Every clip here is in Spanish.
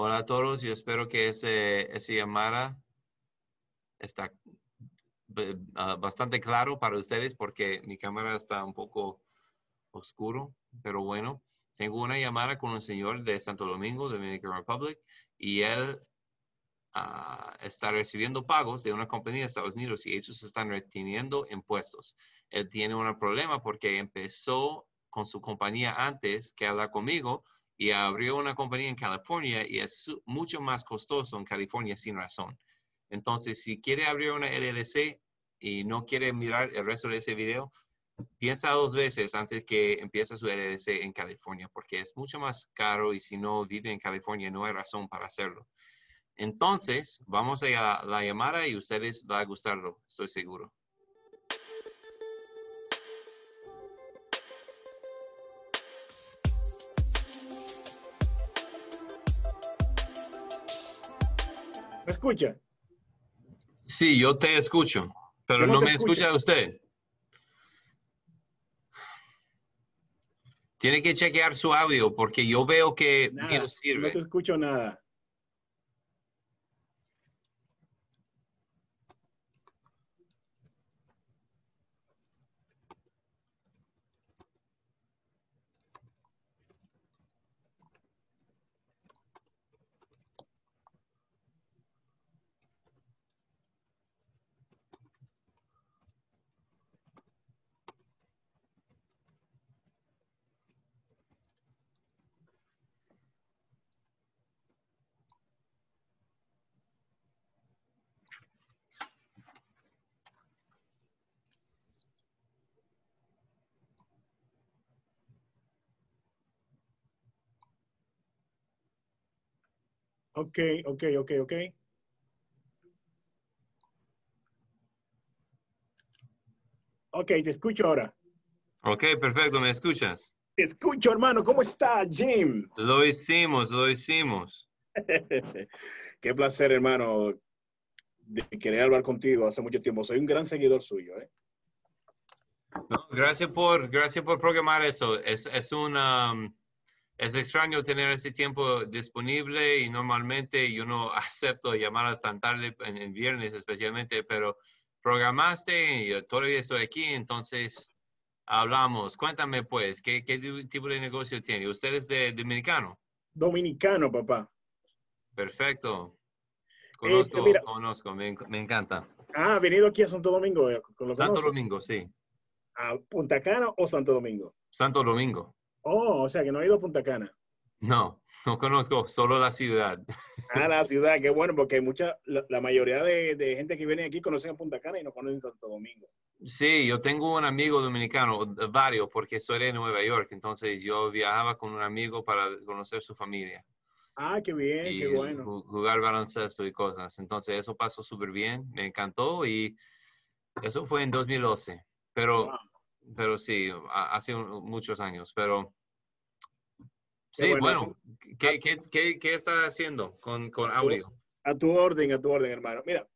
Hola a todos, yo espero que ese, esa llamada está ah, bastante claro para ustedes porque mi cámara está un poco oscuro, pero bueno, tengo una llamada con un señor de Santo Domingo, Dominican Republic, y él ah, está recibiendo pagos de una compañía de Estados Unidos y ellos están reteniendo impuestos. Él tiene un problema porque empezó con su compañía antes que hablar conmigo y abrió una compañía en California y es mucho más costoso en California sin razón. Entonces, si quiere abrir una LLC y no quiere mirar el resto de ese video, piensa dos veces antes que empiece su LLC en California, porque es mucho más caro y si no vive en California no hay razón para hacerlo. Entonces, vamos a la llamada y ustedes va a gustarlo, estoy seguro. ¿Me escucha? Sí, yo te escucho, pero no, me escucha usted. Tiene que chequear su audio porque yo veo que no sirve. No te escucho nada. Ok, ok, ok, ok. Ok, te escucho ahora. Ok, perfecto, ¿me escuchas? Te escucho, hermano. ¿Cómo está, Jim? Lo hicimos, lo hicimos. Qué placer, hermano, de querer hablar contigo hace mucho tiempo. Soy un gran seguidor suyo, ¿eh? gracias por, gracias por programar eso. Es, es una... Es extraño tener ese tiempo disponible y normalmente yo no acepto llamadas tan tarde en el viernes especialmente, pero programaste y yo todavía estoy aquí, entonces hablamos. Cuéntame pues, ¿qué, qué tipo de negocio tiene? ¿Usted es de dominicano? Dominicano, papá. Perfecto. Conozco, conozco, me, encanta. Ah, ¿ha venido aquí a Santo Domingo? Eh, Santo Domingo, sí. ¿A Punta Cana o Santo Domingo? Santo Domingo. Oh, o sea que no ha ido a Punta Cana. No, no conozco, solo la ciudad. Ah, la ciudad, qué bueno, porque mucha, la, mayoría de, gente que viene aquí conocen a Punta Cana y no conocen Santo Domingo. Sí, yo tengo un amigo dominicano, varios, porque soy de Nueva York, entonces yo viajaba con un amigo para conocer su familia. Ah, qué bien, qué bueno. Jugar baloncesto y cosas. Entonces eso pasó súper bien, me encantó y eso fue en 2012. Pero, pero sí, hace muchos años, pero Sí, bueno, ¿qué, qué, qué, qué estás haciendo con, con audio? A tu orden, a tu orden, hermano. Mira,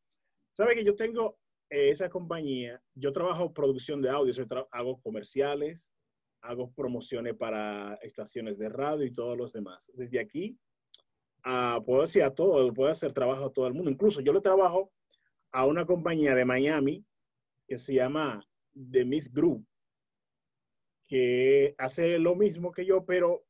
sabes que yo tengo eh, esa compañía, yo trabajo producción de audio, hago comerciales, hago promociones para estaciones de radio y todos los demás. Desde aquí, uh, puedo decir a todo, puedo hacer trabajo a todo el mundo. Incluso yo le trabajo a una compañía de Miami que se llama The Miss Group, que hace lo mismo que yo, pero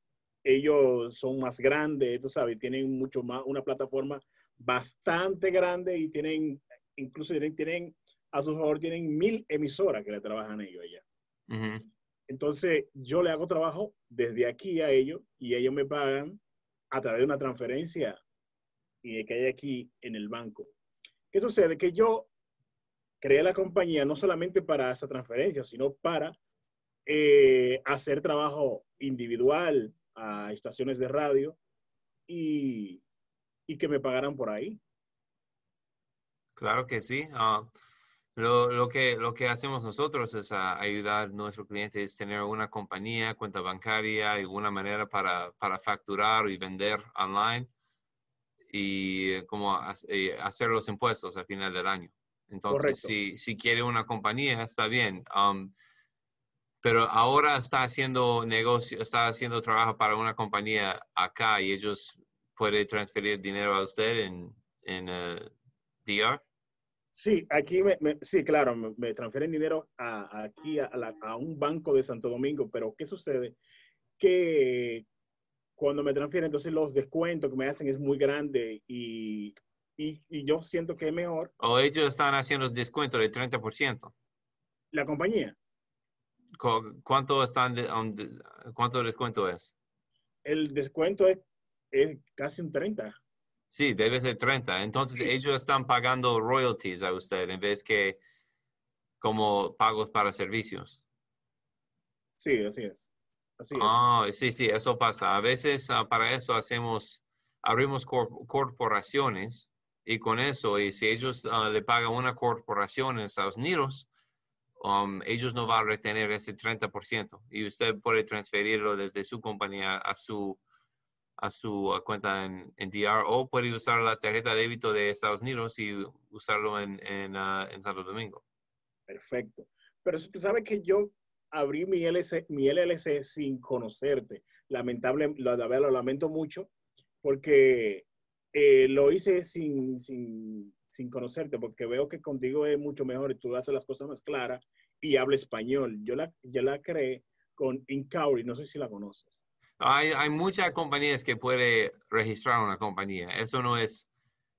ellos son más grandes, tú sabes, tienen mucho más, una plataforma bastante grande y tienen, incluso tienen, a su favor, tienen mil emisoras que le trabajan a ellos allá. Entonces, yo le hago trabajo desde aquí a ellos y ellos me pagan a través de una transferencia y que hay aquí en el banco. ¿Qué sucede? Que yo creé la compañía no solamente para esa transferencia, sino para eh, hacer trabajo individual, a estaciones de radio y, y que me pagaran por ahí. Claro que sí. Ah, lo, lo, que, lo que hacemos nosotros es ayudar a nuestros clientes a tener una compañía, cuenta bancaria, alguna manera para, para facturar y vender online y como eh, hacer los impuestos al final del año. Entonces, si, si quiere una compañía, está bien. Um, pero ahora está haciendo negocio, está haciendo trabajo para una compañía acá y ellos puede transferir dinero a usted en, en eh, DR? Sí, aquí me, me- sí, claro, me, me transfieren dinero a, aquí a, la- a un banco de Santo Domingo, pero ¿qué sucede? Que cuando me transfieren, entonces los descuentos que me hacen es muy grande y, y, y yo siento que es mejor ¿O ellos están haciendo descuento de 30%? la compañía. Cu- ¿Cuánto, están ¿Cuánto descuento es? El descuento es, es casi un 30. Sí, debe ser 30. Entonces Sí. ellos están pagando royalties a usted en vez que como pagos para servicios. Sí, así es. Así es. Ah, sí, sí, eso pasa. A veces ah, para eso hacemos, abrimos cor- corporaciones y con eso, y si ellos ah, le pagan una corporación en Estados Unidos, um, ellos no van a retener ese 30% y usted puede transferirlo desde su compañía a su, a su ah, cuenta en, en DR o puede usar la tarjeta de débito de Estados Unidos y usarlo en, en, ah, en Santo Domingo. Perfecto. Pero tú sabes que yo abrí mi, LC, mi LLC sin conocerte. Lamentable, lo, lo lamento mucho porque eh, lo hice sin, sin, sin conocerte, porque veo que contigo es mucho mejor y tú haces las cosas más claras y habla español. Yo la, yo la creé con Incauri, no sé si la conoces. Hay, hay muchas compañías que puede registrar una compañía. Eso no es,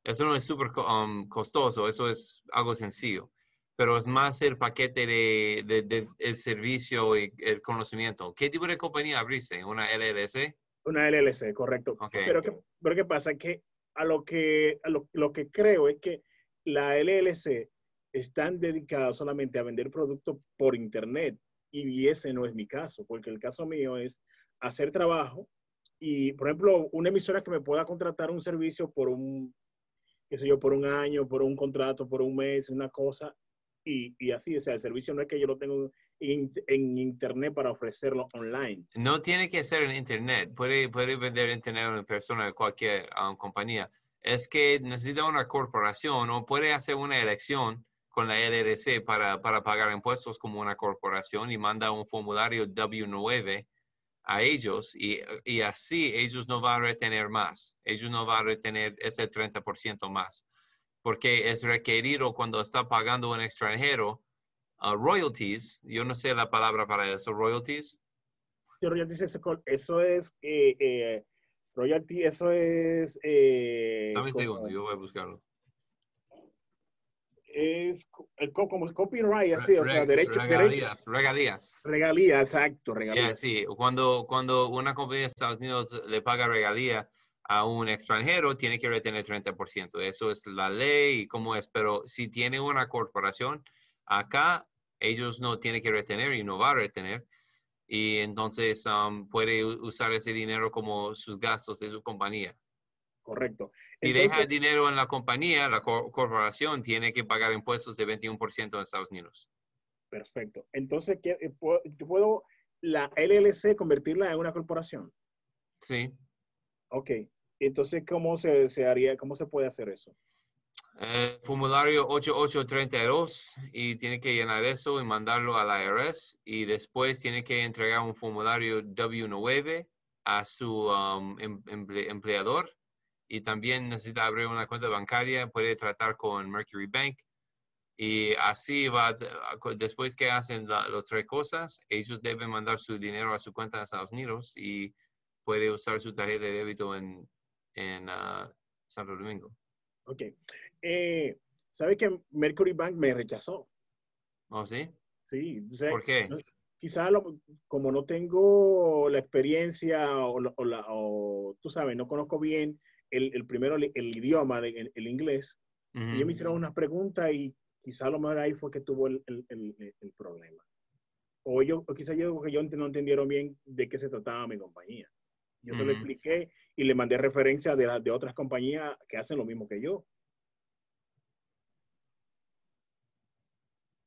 eso no es súper um, costoso, eso es algo sencillo. Pero es más el paquete de, de- de- el servicio y el conocimiento. ¿Qué tipo de compañía abriste? ¿Una LLC? Una LLC, correcto. Ok. Pero, ¿qué, pero ¿qué pasa? Que a lo que, a lo, lo que creo es que la LLC están dedicadas solamente a vender productos por Internet y ese no es mi caso, porque el caso mío es hacer trabajo y, por ejemplo, una emisora que me pueda contratar un servicio por un, qué sé yo, por un año, por un contrato, por un mes, una cosa, y, y así, o sea, el servicio no es que yo lo tengo en, Internet para ofrecerlo online. No tiene que ser en Internet. Puede, puede vender Internet a una persona de cualquier compañía. Es que necesita una corporación o puede hacer una elección con la LLC para, para pagar impuestos como una corporación y manda un formulario W9 a ellos y, y así ellos no van a retener más. Ellos no van a retener ese 30% más. Porque es requerido cuando está pagando un extranjero uh, royalties. Yo no sé la palabra para eso, royalties. Sí, royalties, eso, eso es, eh, eh, royalty, eso es... Eh, Dame un segundo, yo voy a buscarlo. Es el co- como copyright, así, o sea, Re- derecho, derecho, regalías, regalías. regalía, exacto, Ya, regalía. sí, cuando, cuando una compañía de Estados Unidos le paga regalía a un extranjero, tiene que retener 30%. Eso es la ley y cómo es. Pero si tiene una corporación, acá ellos no tienen que retener y no va a retener. Y entonces um, puede usar ese dinero como sus gastos de su compañía. Correcto. Si deja Entonces, el dinero en la compañía, la cor- corporación tiene que pagar impuestos de 21% en Estados Unidos. perfecto. Entonces, ¿qué, eh, puedo la LLC convertirla en una corporación? Sí. Ok. Entonces, ¿cómo se, se haría, cómo se puede hacer eso? Eh, formulario 8832 y tiene que llenar eso y mandarlo a la IRS y después tiene que entregar un formulario W9 a su um, em- emple- empleador y también necesita abrir una cuenta bancaria, puede tratar con Mercury Bank y así va, después que hacen la- las tres cosas, ellos deben mandar su dinero a su cuenta de Estados Unidos y puede usar su tarjeta de débito en, en ah, Santo Domingo. Ok. Eh, ¿Sabe que Mercury Bank me rechazó? ¿Oh, sí? Sí. o sea, ¿Por qué? no- quizá lo- como no tengo la experiencia o, la- o la- o, tú sabes, no conozco bien el, el primero el, el idioma, el, el inglés, y ellos me hicieron unas preguntas y quizá lo mejor ahí fue que tuvo el, problema. O ellos, o quizá yo digo que yo no entendieron bien de qué se trataba mi compañía. Yo se lo expliqué y le mandé referencia de, de otras compañías que hacen lo mismo que yo.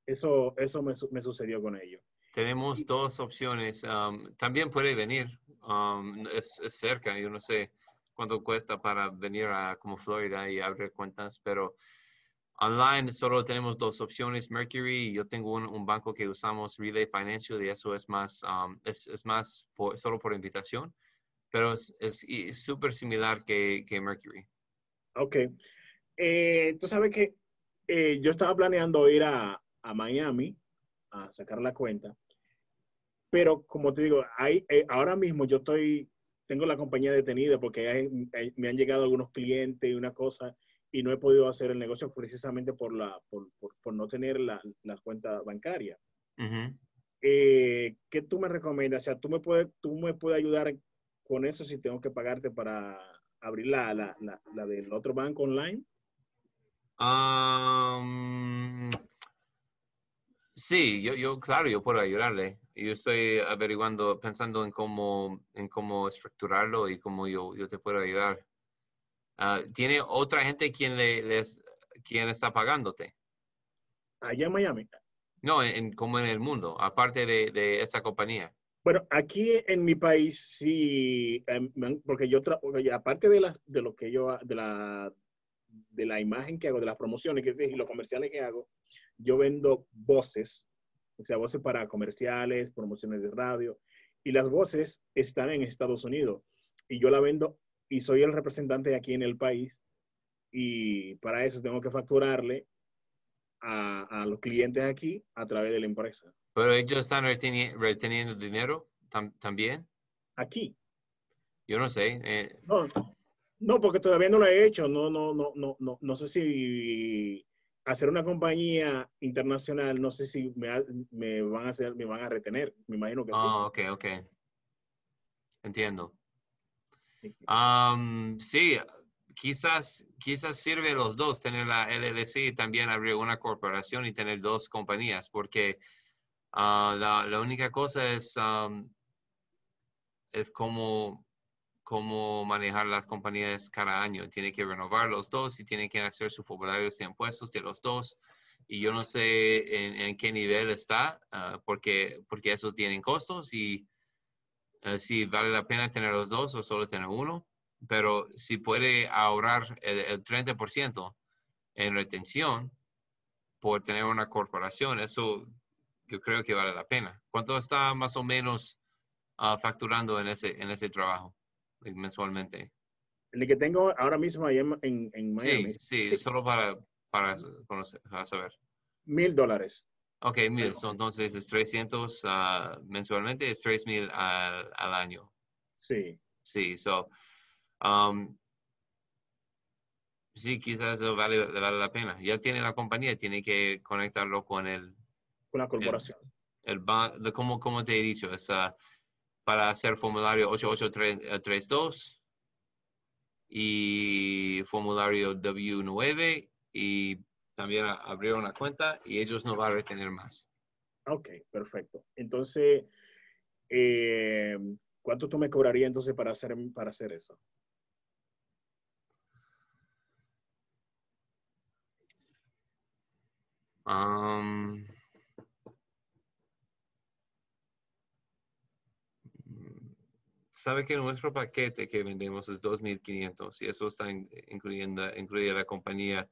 Eso, eso me, me sucedió con ellos. Tenemos dos opciones. um, también puede venir. um, es, es cerca. Yo no sé cuánto cuesta para venir a como Florida y abrir cuentas, pero online solo tenemos dos opciones. Mercury, yo tengo un, un banco que usamos, Relay Financial, y eso es más, um, es, es más por- solo por invitación. Pero es súper similar que, que Mercury. Ok. Eh, tú sabes que eh, yo estaba planeando ir a, a Miami a sacar la cuenta, pero como te digo, hay, eh, ahora mismo yo estoy, tengo la compañía detenida porque hay- hay- me han llegado algunos clientes y una cosa y no he podido hacer el negocio precisamente por, la, por, por- por no tener la, la cuenta bancaria. Ujú. Eh, ¿Qué tú me recomiendas? O sea, ¿tú me, puedes, ¿tú me puedes ayudar con eso si tengo que pagarte para abrir la, la, la, la del otro banco online? Am, sí, yo, yo, claro, yo puedo ayudarle. Yo estoy averiguando, pensando en cómo, en cómo estructurarlo y cómo yo, yo te puedo ayudar. Ah, ¿Tiene otra gente quien le, les, quien está pagándote? Allá en Miami. No, en, en- como en el mundo, aparte de, de esa compañía. Bueno, aquí en mi país sí, em, porque yo, aparte de, las, de lo que yo, de la, de la imagen que hago, de las promociones que y los comerciales que hago, yo vendo voces, o sea, voces para comerciales, promociones de radio, y las voces están en Estados Unidos, y yo la vendo y soy el representante aquí en el país, y para eso tengo que facturarle a, a los clientes aquí a través de la empresa. Pero ellos están reteni- reteniendo dinero tam- también. Aquí. Yo no sé. eh, No, no, porque todavía no lo he hecho. No, no, no, no, no, no sé si hacer una compañía internacional, no sé si me, me van a hacer, me van a retener. Me imagino que ah, ok, ok. Entiendo. sí. Am, sí, quizás, quizás sirve los dos, tener la LLC y también abrir una corporación y tener dos compañías, porque ah, la, la única cosa es, am, es cómo, cómo manejar las compañías cada año. Tiene que renovar los dos y tiene que hacer sus formularios de impuestos de los dos. Y yo no sé en, en qué nivel está, ah, porque, porque esos tienen costos y eh, si vale la pena tener los dos o solo tener uno, pero si puede ahorrar el, el 30% en retención por tener una corporación, eso yo creo que vale la pena. ¿Cuánto está más o menos ah, facturando en ese, en ese trabajo like, mensualmente? El que tengo ahora mismo ahí en, en, en Sí, Miami, sí, solo para, para, conocer, para saber. mil dólares. Ok, mil, so, entonces es 300 ah, mensualmente, es 3 mil al, al año. Sí. Sí, so, um, sí, quizás vale, le vale la pena. Ya tiene la compañía, tiene que conectarlo con el, Con la corporación. el de como, como te he dicho, es para hacer formulario 8832 y formulario W9 y también abrir una cuenta y ellos no van a retener más. Ok, perfecto. Entonces, eh, ¿cuánto tú me cobrarías entonces para hacer, para hacer eso? Um, sabe que nuestro paquete que vendemos es 2.500 y eso está in- incluyendo incluye la compañía.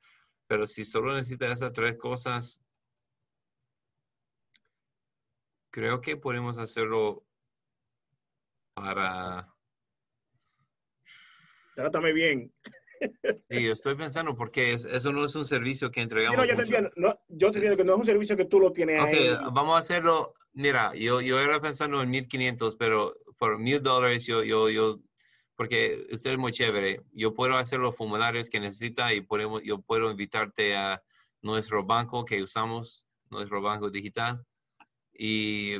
Pero si solo necesita esas tres cosas, creo que podemos hacerlo para... Trátame bien. Sí, yo estoy pensando porque es- eso no es un servicio que Sí, entregamos. no, yo te entiendo. No, yo Sí. te entiendo que no es un servicio que tú lo tienes ahí. vamos a hacerlo. Mira, yo, yo era pensando en 1500, pero por mil dólares yo, yo, yo, porque usted es muy chévere. Yo puedo hacer los formularios que necesita y podemos, yo puedo invitarte a nuestro banco que usamos, nuestro banco digital, y,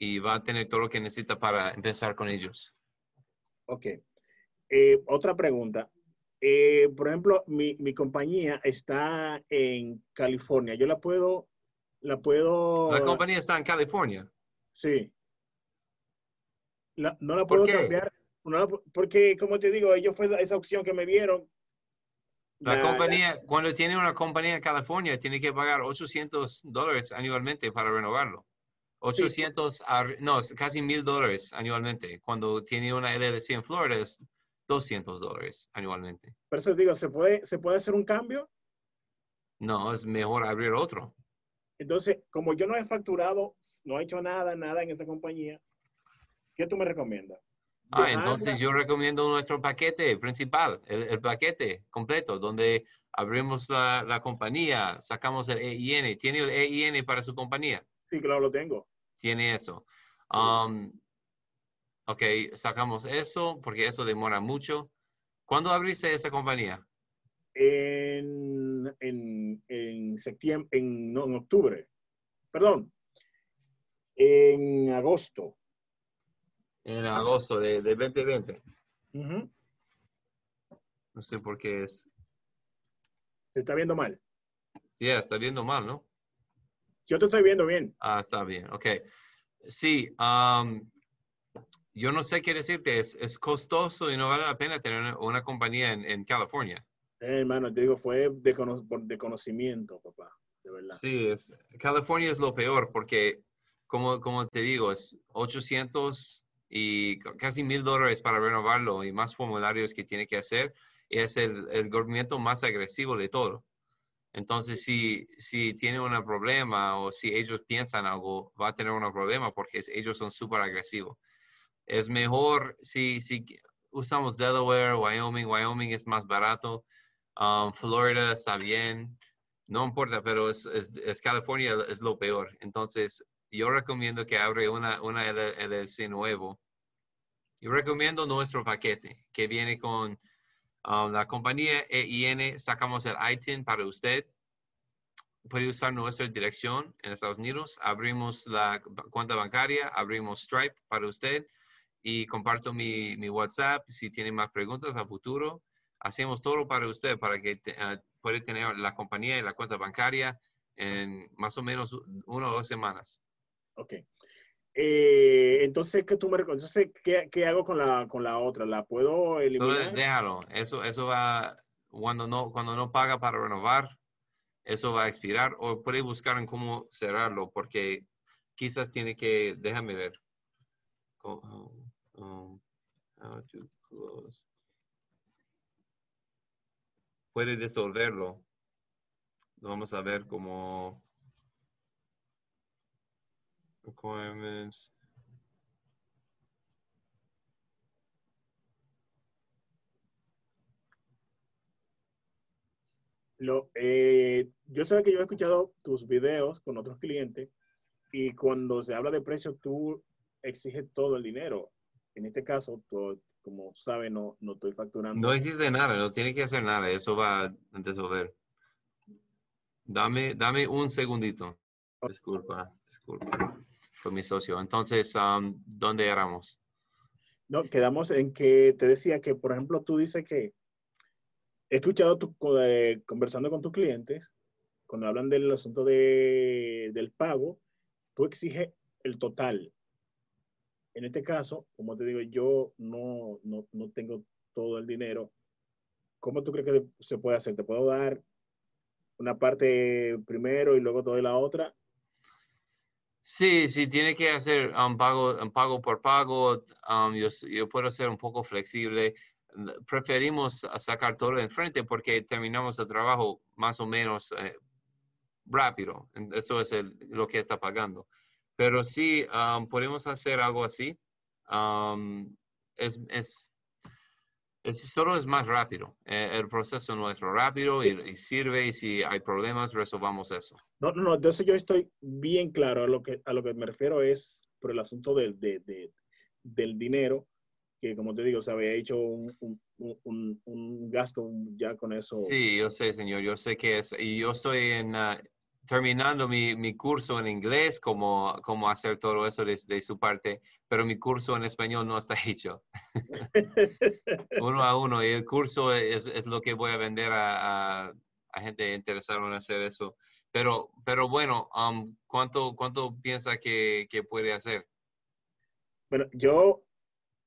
y va a tener todo lo que necesita para empezar con ellos. Ok. Eh, otra pregunta. Eh, por ejemplo, mi, mi compañía está en California. Yo la puedo, la puedo. La compañía está en California. Sí. La- no la ¿Por puedo cambiar. no porque, como te digo, ellos fue esa opción que me dieron. La La- compañía, cuando tiene una compañía en California, tiene que pagar 800 dólares anualmente para renovarlo. Sí. 800, ar- no, es casi mil dólares anualmente. Cuando tiene una LLC en Florida es 200 dólares anualmente. Por eso digo, ¿se puede, ¿se puede hacer un cambio? No, es mejor abrir otro. Entonces, como yo no he facturado, no he hecho nada, nada en esta compañía, ¿qué tú me recomiendas? Ah, entonces yo recomiendo nuestro paquete principal, el, el paquete completo, donde abrimos la, la compañía, sacamos el EIN. ¿Tiene el EIN para su compañía? Sí, claro, lo tengo. Tiene eso. Um, ok, sacamos eso porque eso demora mucho. ¿Cuándo abriste esa compañía? En, en, en septiembre, en, no, en octubre. Perdón. En agosto. En agosto de, de 2020. Ujú. No sé por qué es. Se está viendo mal. Ya, está viendo mal, ¿no? Yo te estoy viendo bien. Ah, está bien, ok. Sí, um, yo no sé qué decirte, es, es costoso y no vale la pena tener una, una compañía en, en California. Eh, hermano, te digo, fue de, cono- de conocimiento, papá. De verdad. Sí, es, California es lo peor porque, como, como te digo, es 800 y casi mil dólares para renovarlo y más formularios que tiene que hacer. Es el, el gobierno más agresivo de todo. Entonces, si, si tiene un problema o si ellos piensan algo, va a tener un problema porque ellos son súper agresivos. Es mejor si, si usamos Delaware, Wyoming, Wyoming es más barato, um, Florida está bien, no importa, pero es, es, California es lo peor. Entonces, yo recomiendo que abre una, una LLC nuevo. Yo recomiendo nuestro paquete que viene con um, la compañía EIN, sacamos el ITIN para usted. Puede usar nuestra dirección en Estados Unidos. Abrimos la cuenta bancaria, abrimos Stripe para usted y comparto mi, mi WhatsApp si tiene más preguntas a futuro. Hacemos todo para usted para que te- eh, puede tener la compañía y la cuenta bancaria en más o menos una o dos semanas. Ok. Eh, entonces, ¿qué tú me Entonces, ¿qué, qué hago con la, con la otra? ¿La puedo Solo eliminar? déjalo. Eso, eso va, cuando no, cuando no paga para renovar, eso va a expirar o puede buscar en cómo cerrarlo porque quizás tiene que, déjame ver. Um, um. Puede disolverlo. Vamos a ver cómo requirements. Lo, eh, yo sé que yo he escuchado tus videos con otros clientes y cuando se habla de precios, tú exiges todo el dinero. En este caso, tú, como sabes, no, no estoy facturando. No hiciste nada, no tiene que hacer nada, eso va a disolver. Dame, dame un segundito. Disculpa, disculpa. Con mi socio. Entonces, um, ¿dónde éramos? No, quedamos en que te decía que, por ejemplo, tú dices que he escuchado tu, eh, conversando con tus clientes, cuando hablan del asunto de, del pago, tú exiges el total. En este caso, como te digo, yo no, no, no tengo todo el dinero. ¿Cómo tú crees que se puede hacer? ¿Te puedo dar una parte primero y luego te doy la otra? Sí, sí, tiene que hacer un pago, un pago por pago. um, yo, yo puedo ser un poco flexible. Preferimos sacar todo de frente porque terminamos el trabajo más o menos eh, rápido. Eso es lo que está pagando. Pero sí, um, podemos hacer algo así. Um, es, es- solo es más rápido. Eh, el proceso nuestro rápido y, y sirve y si hay problemas resolvamos eso. No, no, no, de eso yo estoy bien claro. A lo que, a lo que me refiero es por el asunto del, de- de- del dinero, que como te digo, se había hecho un, un- un- un gasto ya con eso. Sí, yo sé, señor, yo sé que es, y yo estoy en, ah, terminando mi, mi curso en inglés, cómo, cómo hacer todo eso de, de su parte, pero mi curso en español no está hecho, uno a uno, y el curso es, es lo que voy a vender a, a- a gente interesada en hacer eso. Pero, pero bueno, um, ¿cuánto, cuánto piensa que, que puede hacer? Bueno, yo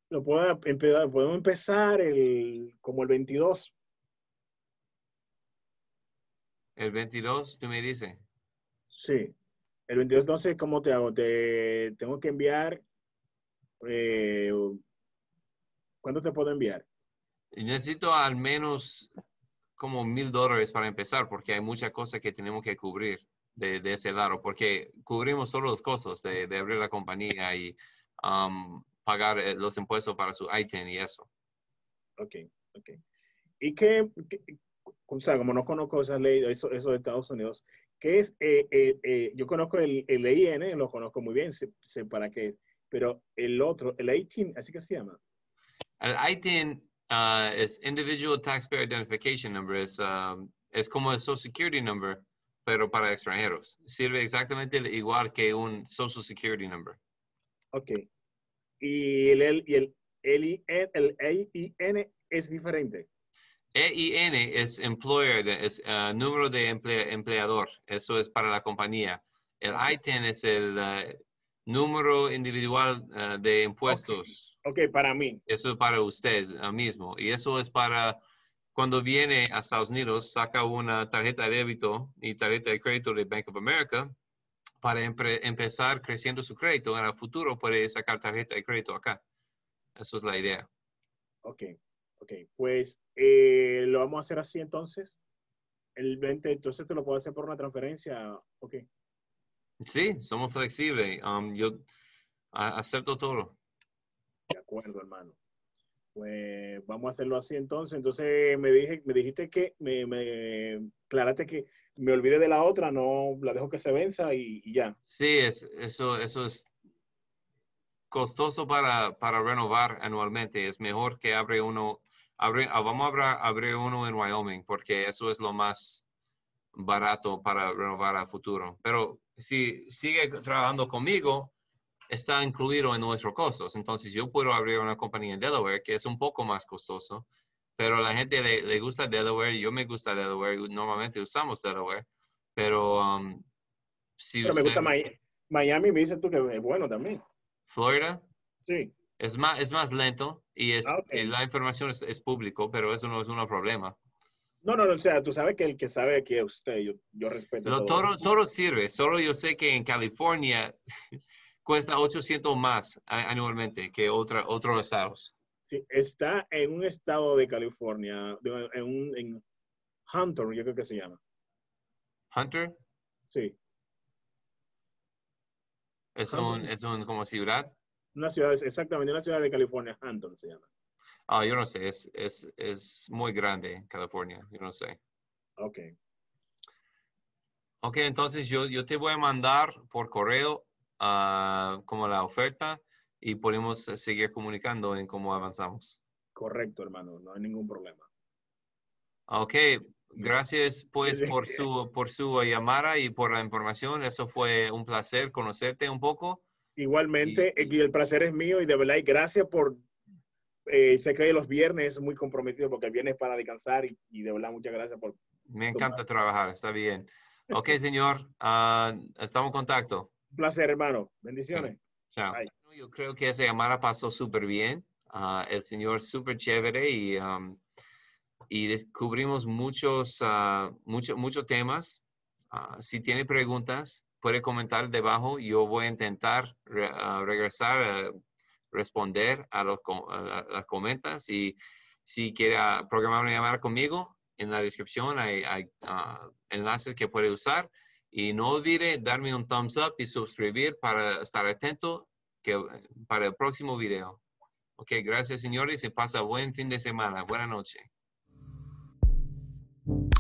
lo puedo empezar, podemos empezar el, como el 22. ¿El 22, tú me dices? Sí. El 22, entonces, ¿cómo te hago? Te tengo que enviar. eh, ¿Cuánto te puedo enviar? Necesito al menos como mil dólares para empezar, porque hay muchas cosas que tenemos que cubrir de, de ese lado, porque cubrimos todos los costos de, de abrir la compañía y um, pagar eh, los impuestos para su ITIN y eso. Ok, ok. ¿Y qué, qué- o sea, como no conozco esas leyes, eso, eso de Estados Unidos, ¿qué es? eh, eh, eh, yo conozco el, el EIN, lo conozco muy bien, sé, sé para qué, pero el otro, el 18, así que se llama. El ITIN ah, es Individual Taxpayer Identification Number, es, um, es como el Social Security Number, pero para extranjeros. Sirve exactamente igual que un Social Security Number. Ok. Y el, el, el, el, el EIN es diferente. EIN es employer, es ah, número de emple- empleador. Eso es para la compañía. El ITIN es el ah, número individual ah, de impuestos. Ok, para mí. Eso es para usted mismo. Y eso es para cuando viene a Estados Unidos, saca una tarjeta de débito y tarjeta de crédito de Bank of America para empre- empezar creciendo su crédito. En el futuro puede sacar tarjeta de crédito acá. Eso es la idea. Ok, ok. Pues eh, lo vamos a hacer así entonces. El 20, entonces te lo puedo hacer por una transferencia. Ok, Sí, somos flexibles. Um, yo acepto todo. de acuerdo, hermano. Pues vamos a hacerlo así entonces. Entonces me, dije, me dijiste que, me, me aclaraste que me olvide de la otra, no la dejo que se venza y, y ya. Sí, es, eso, eso es costoso para, para renovar anualmente. Es mejor que abre uno, abre, ah, vamos a abrir, uno en Wyoming porque eso es lo más barato para renovar a futuro. Pero si sigue trabajando conmigo, está incluido en nuestros costos. Entonces yo puedo abrir una compañía en Delaware que es un poco más costoso, pero a la gente le, le gusta Delaware, yo me gusta Delaware, normalmente usamos Delaware, pero um, si Pero me gusta usted- Mi- Miami, me dices tú que es bueno también. Florida Sí, es más, es más lento y, es, Ah, y la información es, es público, pero eso no es un problema. no, no, no, o sea, tú sabes que el que sabe que es usted, yo, yo respeto Lo- todo. todo, todo sirve, solo yo sé que en California cuesta 800 más anualmente que otra, otros estados. Sí, está en un estado de California, en, un, en Hunter, yo creo que se llama. Hunter Sí, es un, es un como ciudad. una ciudad, exactamente, una ciudad de California, Hunter se llama. Ah, yo no sé, es, es, es muy grande California, yo no sé. Ok, Ok, entonces yo, yo te voy a mandar por correo ah, como la oferta y podemos eh, seguir comunicando en cómo avanzamos. correcto, hermano, no hay ningún problema. Ok, gracias pues por su, por su llamada y por la información. Eso fue un placer conocerte un poco. Igualmente, Y- y el placer es mío y de verdad, y gracias por, eh, sé que los viernes es muy comprometido porque el viernes es para descansar y, y de verdad, muchas gracias por... Me encanta trabajar, está bien. Ok, señor, ah, estamos en contacto. Un placer, hermano. Bendiciones. Chao. Bye. Yo creo que esa llamada pasó súper bien. Ah, el señor súper chévere y, um, y descubrimos muchos, ah, mucho- muchos temas. Ah, si tiene preguntas, puede comentar debajo. Yo voy a intentar re- ah, regresar a responder a los a la- las comentas y si quiere programar una llamada conmigo, en la descripción hay, hay, enlaces que puede usar. Y no olvide darme un thumbs up y suscribir para estar atento que, para el próximo video. Ok, gracias señores y pasa buen fin de semana. Buenas noches. Thank you.